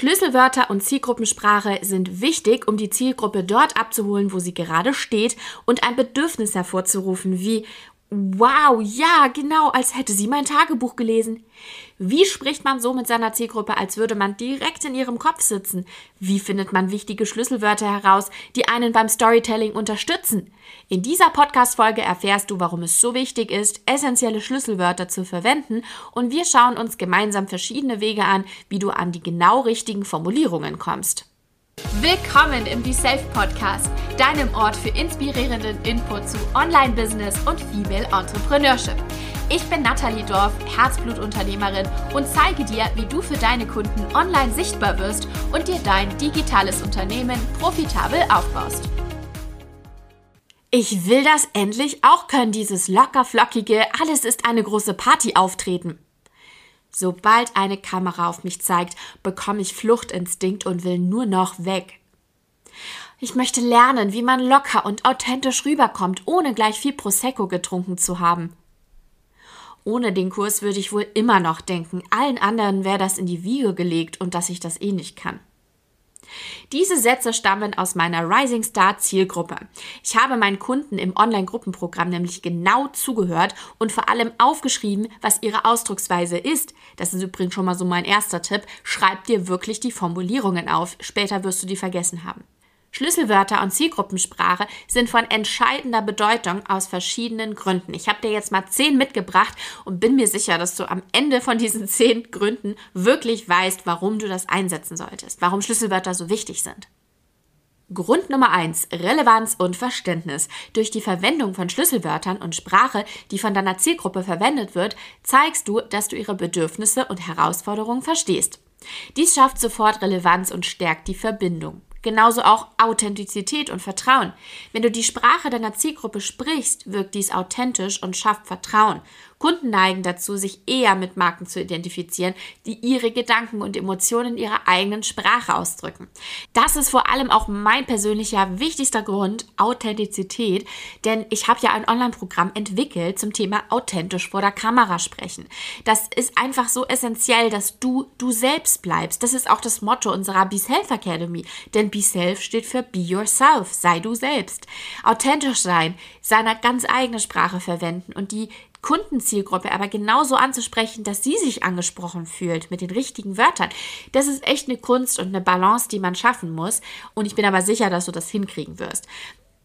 Schlüsselwörter und Zielgruppensprache sind wichtig, um die Zielgruppe dort abzuholen, wo sie gerade steht und ein Bedürfnis hervorzurufen, wie Wow, ja, genau, als hätte sie mein Tagebuch gelesen. Wie spricht man so mit seiner Zielgruppe, als würde man direkt in ihrem Kopf sitzen? Wie findet man wichtige Schlüsselwörter heraus, die einen beim Storytelling unterstützen? In dieser Podcast-Folge erfährst du, warum es so wichtig ist, essentielle Schlüsselwörter zu verwenden und wir schauen uns gemeinsam verschiedene Wege an, wie du an die genau richtigen Formulierungen kommst. Willkommen im Be Safe Podcast, deinem Ort für inspirierenden Input zu Online-Business und Female Entrepreneurship. Ich bin Nathalie Dorf, Herzblutunternehmerin und zeige dir, wie du für deine Kunden online sichtbar wirst und dir dein digitales Unternehmen profitabel aufbaust. Ich will das endlich auch können, dieses locker flockige, alles ist eine große Party auftreten. Sobald eine Kamera auf mich zeigt, bekomme ich Fluchtinstinkt und will nur noch weg. Ich möchte lernen, wie man locker und authentisch rüberkommt, ohne gleich viel Prosecco getrunken zu haben. Ohne den Kurs würde ich wohl immer noch denken, allen anderen wäre das in die Wiege gelegt und dass ich das eh nicht kann. Diese Sätze stammen aus meiner Rising Star Zielgruppe. Ich habe meinen Kunden im Online-Gruppenprogramm nämlich genau zugehört und vor allem aufgeschrieben, was ihre Ausdrucksweise ist. Das ist übrigens schon mal so mein erster Tipp. Schreib dir wirklich die Formulierungen auf. Später wirst du die vergessen haben. Schlüsselwörter und Zielgruppensprache sind von entscheidender Bedeutung aus verschiedenen Gründen. Ich habe dir jetzt mal zehn mitgebracht und bin mir sicher, dass du am Ende von diesen zehn Gründen wirklich weißt, warum du das einsetzen solltest, warum Schlüsselwörter so wichtig sind. Grund Nummer eins: Relevanz und Verständnis. Durch die Verwendung von Schlüsselwörtern und Sprache, die von deiner Zielgruppe verwendet wird, zeigst du, dass du ihre Bedürfnisse und Herausforderungen verstehst. Dies schafft sofort Relevanz und stärkt die Verbindung. Genauso auch Authentizität und Vertrauen. Wenn du die Sprache deiner Zielgruppe sprichst, wirkt dies authentisch und schafft Vertrauen. Kunden neigen dazu, sich eher mit Marken zu identifizieren, die ihre Gedanken und Emotionen in ihrer eigenen Sprache ausdrücken. Das ist vor allem auch mein persönlicher wichtigster Grund, Authentizität, denn ich habe ja ein Online-Programm entwickelt zum Thema authentisch vor der Kamera sprechen. Das ist einfach so essentiell, dass du du selbst bleibst. Das ist auch das Motto unserer Be Self Academy, denn Be Self steht für Be Yourself, sei du selbst. Authentisch sein, seine ganz eigene Sprache verwenden und die Kundenzielgruppe aber genauso anzusprechen, dass sie sich angesprochen fühlt mit den richtigen Wörtern. Das ist echt eine Kunst und eine Balance, die man schaffen muss. Und ich bin aber sicher, dass du das hinkriegen wirst.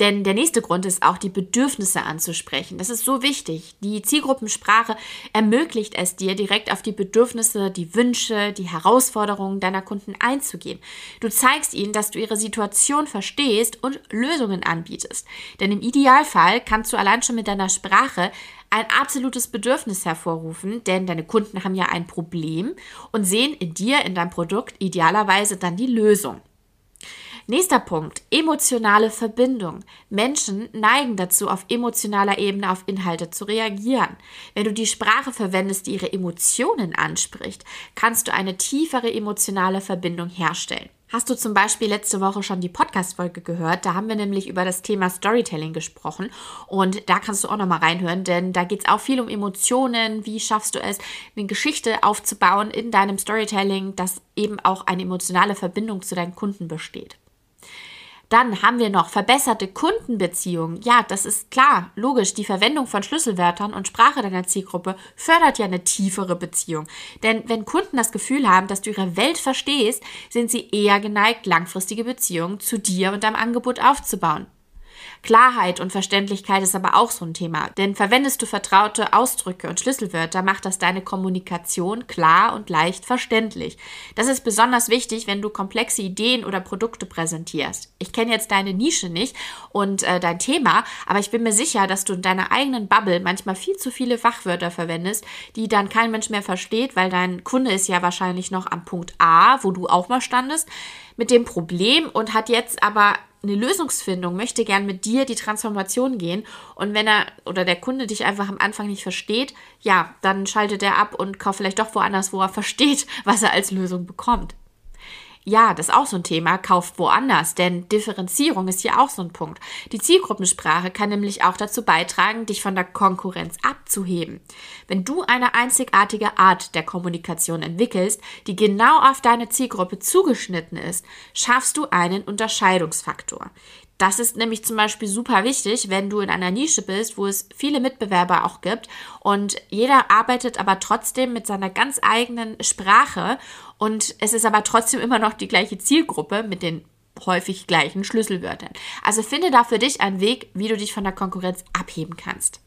Denn der nächste Grund ist auch, die Bedürfnisse anzusprechen. Das ist so wichtig. Die Zielgruppensprache ermöglicht es dir, direkt auf die Bedürfnisse, die Wünsche, die Herausforderungen deiner Kunden einzugehen. Du zeigst ihnen, dass du ihre Situation verstehst und Lösungen anbietest. Denn im Idealfall kannst du allein schon mit deiner Sprache ein absolutes Bedürfnis hervorrufen, denn deine Kunden haben ja ein Problem und sehen in dir, in deinem Produkt idealerweise dann die Lösung. Nächster Punkt, emotionale Verbindung. Menschen neigen dazu, auf emotionaler Ebene auf Inhalte zu reagieren. Wenn du die Sprache verwendest, die ihre Emotionen anspricht, kannst du eine tiefere emotionale Verbindung herstellen. Hast du zum Beispiel letzte Woche schon die Podcast-Folge gehört? Da haben wir nämlich über das Thema Storytelling gesprochen. Und da kannst du auch nochmal reinhören, denn da geht es auch viel um Emotionen. Wie schaffst du es, eine Geschichte aufzubauen in deinem Storytelling, dass eben auch eine emotionale Verbindung zu deinen Kunden besteht? Dann haben wir noch verbesserte Kundenbeziehungen. Ja, das ist klar, logisch. Die Verwendung von Schlüsselwörtern und Sprache deiner Zielgruppe fördert ja eine tiefere Beziehung. Denn wenn Kunden das Gefühl haben, dass du ihre Welt verstehst, sind sie eher geneigt, langfristige Beziehungen zu dir und deinem Angebot aufzubauen. Klarheit und Verständlichkeit ist aber auch so ein Thema, denn verwendest du vertraute Ausdrücke und Schlüsselwörter, macht das deine Kommunikation klar und leicht verständlich. Das ist besonders wichtig, wenn du komplexe Ideen oder Produkte präsentierst. Ich kenne jetzt deine Nische nicht und äh, dein Thema, aber ich bin mir sicher, dass du in deiner eigenen Bubble manchmal viel zu viele Fachwörter verwendest, die dann kein Mensch mehr versteht, weil dein Kunde ist ja wahrscheinlich noch am Punkt A, wo du auch mal standest, mit dem Problem und hat jetzt aber eine Lösungsfindung, möchte gern mit dir die Transformation gehen. Und wenn er oder der Kunde dich einfach am Anfang nicht versteht, ja, dann schaltet er ab und kauft vielleicht doch woanders, wo er versteht, was er als Lösung bekommt. Ja, das ist auch so ein Thema. Kauft woanders, denn Differenzierung ist hier auch so ein Punkt. Die Zielgruppensprache kann nämlich auch dazu beitragen, dich von der Konkurrenz abzuheben. Wenn du eine einzigartige Art der Kommunikation entwickelst, die genau auf deine Zielgruppe zugeschnitten ist, schaffst du einen Unterscheidungsfaktor. Das ist nämlich zum Beispiel super wichtig, wenn du in einer Nische bist, wo es viele Mitbewerber auch gibt und jeder arbeitet aber trotzdem mit seiner ganz eigenen Sprache und es ist aber trotzdem immer noch die gleiche Zielgruppe mit den häufig gleichen Schlüsselwörtern. Also finde da für dich einen Weg, wie du dich von der Konkurrenz abheben kannst.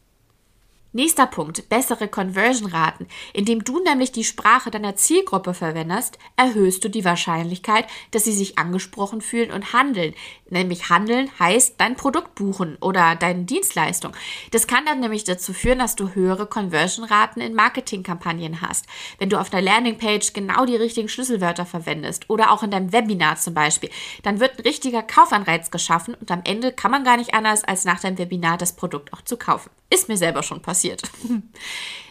Nächster Punkt, bessere Conversion-Raten. Indem du nämlich die Sprache deiner Zielgruppe verwendest, erhöhst du die Wahrscheinlichkeit, dass sie sich angesprochen fühlen und handeln. Nämlich handeln heißt dein Produkt buchen oder deine Dienstleistung. Das kann dann nämlich dazu führen, dass du höhere Conversion-Raten in Marketingkampagnen hast. Wenn du auf einer Landingpage genau die richtigen Schlüsselwörter verwendest oder auch in deinem Webinar zum Beispiel, dann wird ein richtiger Kaufanreiz geschaffen und am Ende kann man gar nicht anders, als nach deinem Webinar das Produkt auch zu kaufen. Ist mir selber schon passiert.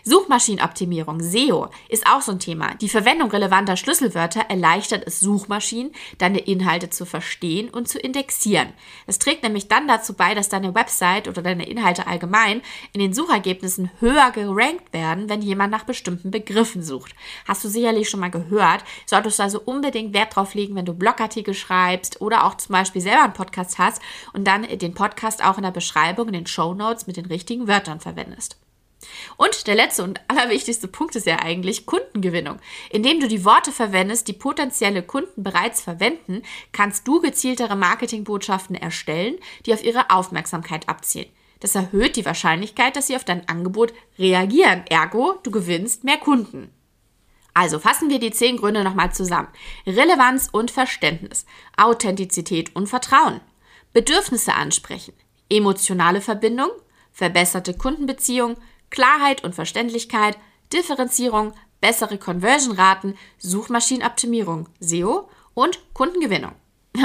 Suchmaschinenoptimierung, SEO, ist auch so ein Thema. Die Verwendung relevanter Schlüsselwörter erleichtert es Suchmaschinen, deine Inhalte zu verstehen und zu indexieren. Es trägt nämlich dann dazu bei, dass deine Website oder deine Inhalte allgemein in den Suchergebnissen höher gerankt werden, wenn jemand nach bestimmten Begriffen sucht. Hast du sicherlich schon mal gehört, solltest du also unbedingt Wert drauf legen, wenn du Blogartikel schreibst oder auch zum Beispiel selber einen Podcast hast und dann den Podcast auch in der Beschreibung, in den Show Notes mit den richtigen Wörtern verwendest. Und der letzte und allerwichtigste Punkt ist ja eigentlich Kundengewinnung. Indem du die Worte verwendest, die potenzielle Kunden bereits verwenden, kannst du gezieltere Marketingbotschaften erstellen, die auf ihre Aufmerksamkeit abzielen. Das erhöht die Wahrscheinlichkeit, dass sie auf dein Angebot reagieren. Ergo, du gewinnst mehr Kunden. Also fassen wir die zehn Gründe nochmal zusammen. Relevanz und Verständnis, Authentizität und Vertrauen, Bedürfnisse ansprechen, emotionale Verbindung, verbesserte Kundenbeziehung, Klarheit und Verständlichkeit, Differenzierung, bessere Conversion-Raten, Suchmaschinenoptimierung, SEO und Kundengewinnung.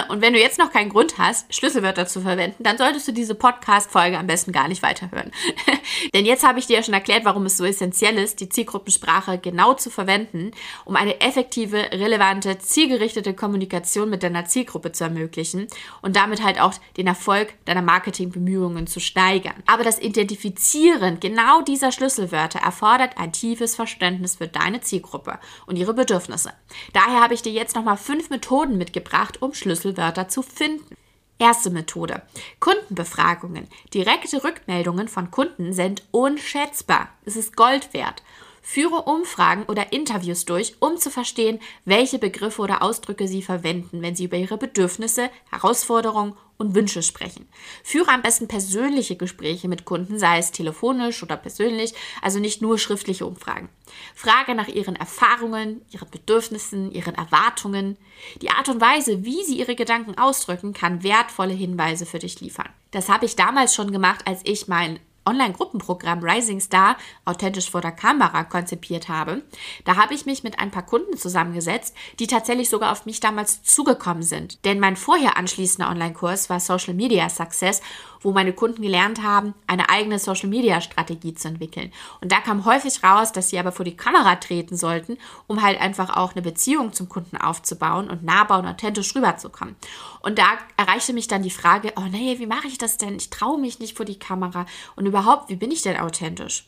Und wenn du jetzt noch keinen Grund hast, Schlüsselwörter zu verwenden, dann solltest du diese Podcast-Folge am besten gar nicht weiterhören. Denn jetzt habe ich dir ja schon erklärt, warum es so essentiell ist, die Zielgruppensprache genau zu verwenden, um eine effektive, relevante, zielgerichtete Kommunikation mit deiner Zielgruppe zu ermöglichen und damit halt auch den Erfolg deiner Marketingbemühungen zu steigern. Aber das Identifizieren genau dieser Schlüsselwörter erfordert ein tiefes Verständnis für deine Zielgruppe und ihre Bedürfnisse. Daher habe ich dir jetzt nochmal fünf Methoden mitgebracht, um Schlüsselwörter Schlüsselwörter zu finden. Erste Methode. Kundenbefragungen. Direkte Rückmeldungen von Kunden sind unschätzbar. Es ist Gold wert. Führe Umfragen oder Interviews durch, um zu verstehen, welche Begriffe oder Ausdrücke sie verwenden, wenn sie über ihre Bedürfnisse, Herausforderungen und Wünsche sprechen. Führe am besten persönliche Gespräche mit Kunden, sei es telefonisch oder persönlich, also nicht nur schriftliche Umfragen. Frage nach ihren Erfahrungen, ihren Bedürfnissen, ihren Erwartungen. Die Art und Weise, wie sie ihre Gedanken ausdrücken, kann wertvolle Hinweise für dich liefern. Das habe ich damals schon gemacht, als ich mein Online-Gruppenprogramm Rising Star authentisch vor der Kamera konzipiert habe. Da habe ich mich mit ein paar Kunden zusammengesetzt, die tatsächlich sogar auf mich damals zugekommen sind. Denn mein vorher anschließender Online-Kurs war Social Media Success wo meine Kunden gelernt haben, eine eigene Social-Media-Strategie zu entwickeln. Und da kam häufig raus, dass sie aber vor die Kamera treten sollten, um halt einfach auch eine Beziehung zum Kunden aufzubauen und nahbar und authentisch rüberzukommen. Und da erreichte mich dann die Frage, oh nee, wie mache ich das denn? Ich traue mich nicht vor die Kamera. Und überhaupt, wie bin ich denn authentisch?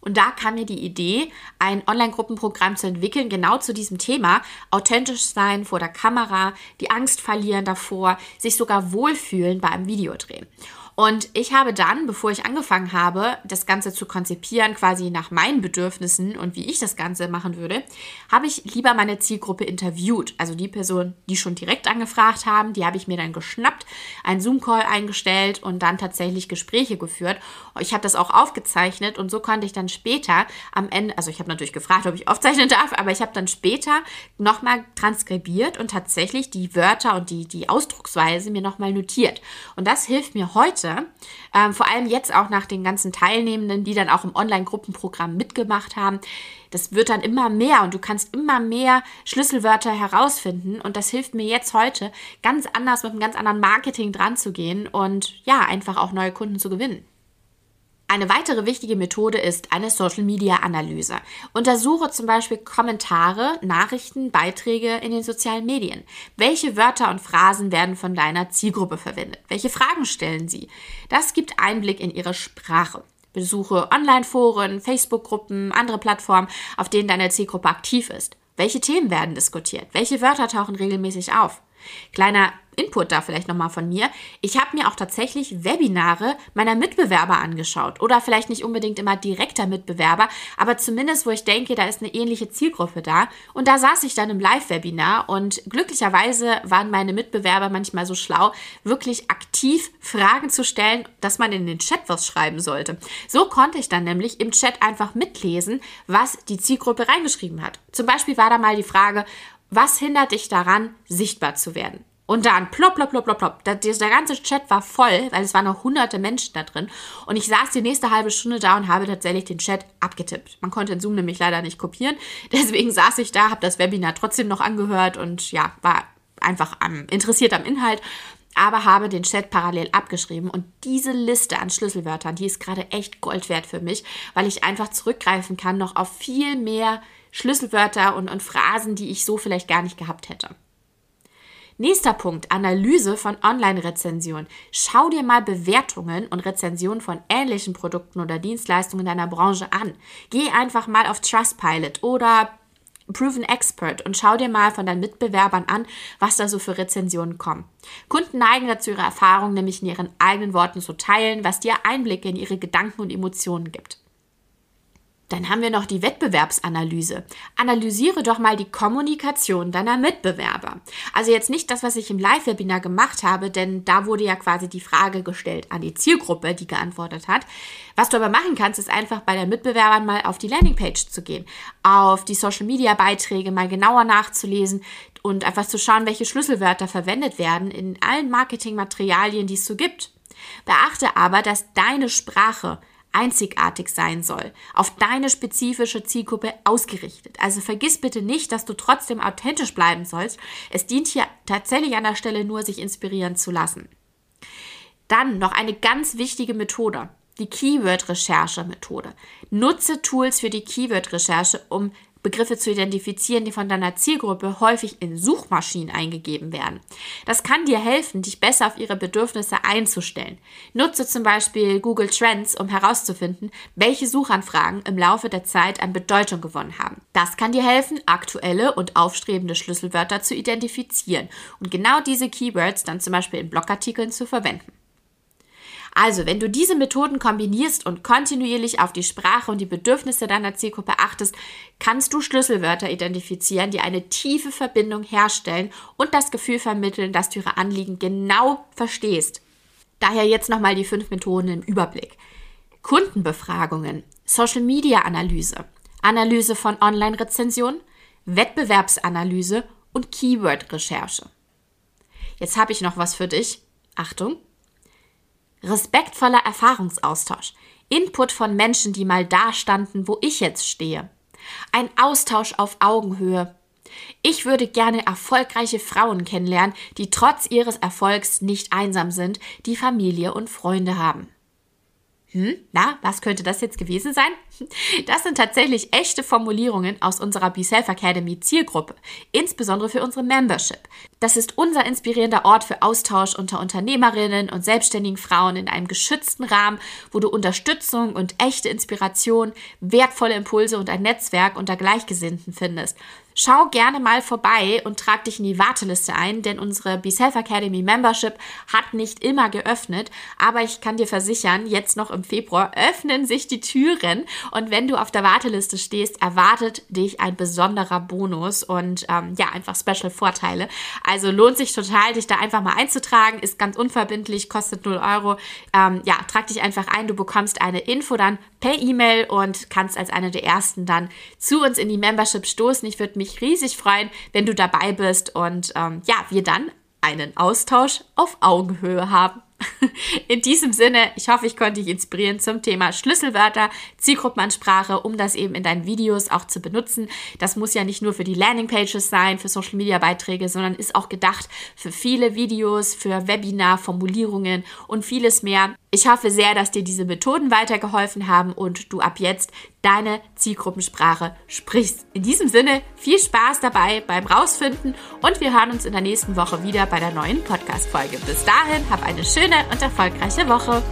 Und da kam mir die Idee, ein Online-Gruppenprogramm zu entwickeln, genau zu diesem Thema. Authentisch sein vor der Kamera, die Angst verlieren davor, sich sogar wohlfühlen bei einem Videodrehen. Und ich habe dann, bevor ich angefangen habe, das Ganze zu konzipieren, quasi nach meinen Bedürfnissen und wie ich das Ganze machen würde, habe ich lieber meine Zielgruppe interviewt. Also die Person, die schon direkt angefragt haben, die habe ich mir dann geschnappt, einen Zoom-Call eingestellt und dann tatsächlich Gespräche geführt. Ich habe das auch aufgezeichnet und so konnte ich dann später am Ende, also ich habe natürlich gefragt, ob ich aufzeichnen darf, aber ich habe dann später nochmal transkribiert und tatsächlich die Wörter und die, die Ausdrucksweise mir nochmal notiert. Und das hilft mir heute, Leute. Ähm, vor allem jetzt auch nach den ganzen Teilnehmenden, die dann auch im Online-Gruppenprogramm mitgemacht haben. Das wird dann immer mehr und du kannst immer mehr Schlüsselwörter herausfinden. Und das hilft mir jetzt heute, ganz anders mit einem ganz anderen Marketing dran zu gehen und ja, einfach auch neue Kunden zu gewinnen. Eine weitere wichtige Methode ist eine Social-Media-Analyse. Untersuche zum Beispiel Kommentare, Nachrichten, Beiträge in den sozialen Medien. Welche Wörter und Phrasen werden von deiner Zielgruppe verwendet? Welche Fragen stellen sie? Das gibt Einblick in ihre Sprache. Besuche Online-Foren, Facebook-Gruppen, andere Plattformen, auf denen deine Zielgruppe aktiv ist. Welche Themen werden diskutiert? Welche Wörter tauchen regelmäßig auf? Kleiner Input da vielleicht nochmal von mir. Ich habe mir auch tatsächlich Webinare meiner Mitbewerber angeschaut. Oder vielleicht nicht unbedingt immer direkter Mitbewerber, aber zumindest, wo ich denke, da ist eine ähnliche Zielgruppe da. Und da saß ich dann im Live-Webinar und glücklicherweise waren meine Mitbewerber manchmal so schlau, wirklich aktiv Fragen zu stellen, dass man in den Chat was schreiben sollte. So konnte ich dann nämlich im Chat einfach mitlesen, was die Zielgruppe reingeschrieben hat. Zum Beispiel war da mal die Frage, was hindert dich daran, sichtbar zu werden? Und dann plopp, plopp, plopp, plopp, plopp. Der, der ganze Chat war voll, weil es waren noch hunderte Menschen da drin. Und ich saß die nächste halbe Stunde da und habe tatsächlich den Chat abgetippt. Man konnte in Zoom nämlich leider nicht kopieren. Deswegen saß ich da, habe das Webinar trotzdem noch angehört und ja, war einfach am, interessiert am Inhalt aber habe den Chat parallel abgeschrieben und diese Liste an Schlüsselwörtern, die ist gerade echt Gold wert für mich, weil ich einfach zurückgreifen kann noch auf viel mehr Schlüsselwörter und, und Phrasen, die ich so vielleicht gar nicht gehabt hätte. Nächster Punkt, Analyse von Online-Rezensionen. Schau dir mal Bewertungen und Rezensionen von ähnlichen Produkten oder Dienstleistungen deiner Branche an. Geh einfach mal auf Trustpilot oder Proven Expert und schau dir mal von deinen Mitbewerbern an, was da so für Rezensionen kommen. Kunden neigen dazu, ihre Erfahrungen nämlich in ihren eigenen Worten zu teilen, was dir Einblicke in ihre Gedanken und Emotionen gibt. Dann haben wir noch die Wettbewerbsanalyse. Analysiere doch mal die Kommunikation deiner Mitbewerber. Also jetzt nicht das, was ich im Live-Webinar gemacht habe, denn da wurde ja quasi die Frage gestellt an die Zielgruppe, die geantwortet hat. Was du aber machen kannst, ist einfach bei den Mitbewerbern mal auf die Landingpage zu gehen, auf die Social-Media-Beiträge mal genauer nachzulesen und einfach zu schauen, welche Schlüsselwörter verwendet werden in allen Marketingmaterialien, die es so gibt. Beachte aber, dass deine Sprache einzigartig sein soll, auf deine spezifische Zielgruppe ausgerichtet. Also vergiss bitte nicht, dass du trotzdem authentisch bleiben sollst. Es dient hier tatsächlich an der Stelle nur, sich inspirieren zu lassen. Dann noch eine ganz wichtige Methode, die Keyword-Recherche-Methode. Nutze Tools für die Keyword-Recherche, um Begriffe zu identifizieren, die von deiner Zielgruppe häufig in Suchmaschinen eingegeben werden. Das kann dir helfen, dich besser auf ihre Bedürfnisse einzustellen. Nutze zum Beispiel Google Trends, um herauszufinden, welche Suchanfragen im Laufe der Zeit an Bedeutung gewonnen haben. Das kann dir helfen, aktuelle und aufstrebende Schlüsselwörter zu identifizieren und genau diese Keywords dann zum Beispiel in Blogartikeln zu verwenden. Also, wenn du diese Methoden kombinierst und kontinuierlich auf die Sprache und die Bedürfnisse deiner Zielgruppe achtest, kannst du Schlüsselwörter identifizieren, die eine tiefe Verbindung herstellen und das Gefühl vermitteln, dass du ihre Anliegen genau verstehst. Daher jetzt nochmal die fünf Methoden im Überblick. Kundenbefragungen, Social Media Analyse, Analyse von Online-Rezensionen, Wettbewerbsanalyse und Keyword-Recherche. Jetzt habe ich noch was für dich. Achtung, respektvoller Erfahrungsaustausch, Input von Menschen, die mal da standen, wo ich jetzt stehe, ein Austausch auf Augenhöhe. Ich würde gerne erfolgreiche Frauen kennenlernen, die trotz ihres Erfolgs nicht einsam sind, die Familie und Freunde haben. Hm, na, was könnte das jetzt gewesen sein? Das sind tatsächlich echte Formulierungen aus unserer Be Self Academy Zielgruppe, insbesondere für unsere Membership. Das ist unser inspirierender Ort für Austausch unter Unternehmerinnen und selbstständigen Frauen in einem geschützten Rahmen, wo du Unterstützung und echte Inspiration, wertvolle Impulse und ein Netzwerk unter Gleichgesinnten findest. Schau gerne mal vorbei und trag dich in die Warteliste ein, denn unsere Be Self Academy Membership hat nicht immer geöffnet, aber ich kann dir versichern, jetzt noch im Februar öffnen sich die Türen und wenn du auf der Warteliste stehst, erwartet dich ein besonderer Bonus und ähm, ja, einfach Special Vorteile. Also lohnt sich total, dich da einfach mal einzutragen, ist ganz unverbindlich, kostet 0 Euro. Ähm, ja, trag dich einfach ein, du bekommst eine Info dann per E-Mail und kannst als eine der ersten dann zu uns in die Membership stoßen. Ich würde mich riesig freuen, wenn du dabei bist und ähm, ja, wir dann einen Austausch auf Augenhöhe haben. In diesem Sinne, ich hoffe, ich konnte dich inspirieren zum Thema Schlüsselwörter, Zielgruppenansprache, um das eben in deinen Videos auch zu benutzen. Das muss ja nicht nur für die Landingpages sein, für Social Media Beiträge, sondern ist auch gedacht für viele Videos, für Webinar, Formulierungen und vieles mehr. Ich hoffe sehr, dass dir diese Methoden weitergeholfen haben und du ab jetzt deine Zielgruppensprache sprichst. In diesem Sinne, viel Spaß dabei beim Rausfinden und wir hören uns in der nächsten Woche wieder bei der neuen Podcast-Folge. Bis dahin, hab eine schöne und erfolgreiche Woche.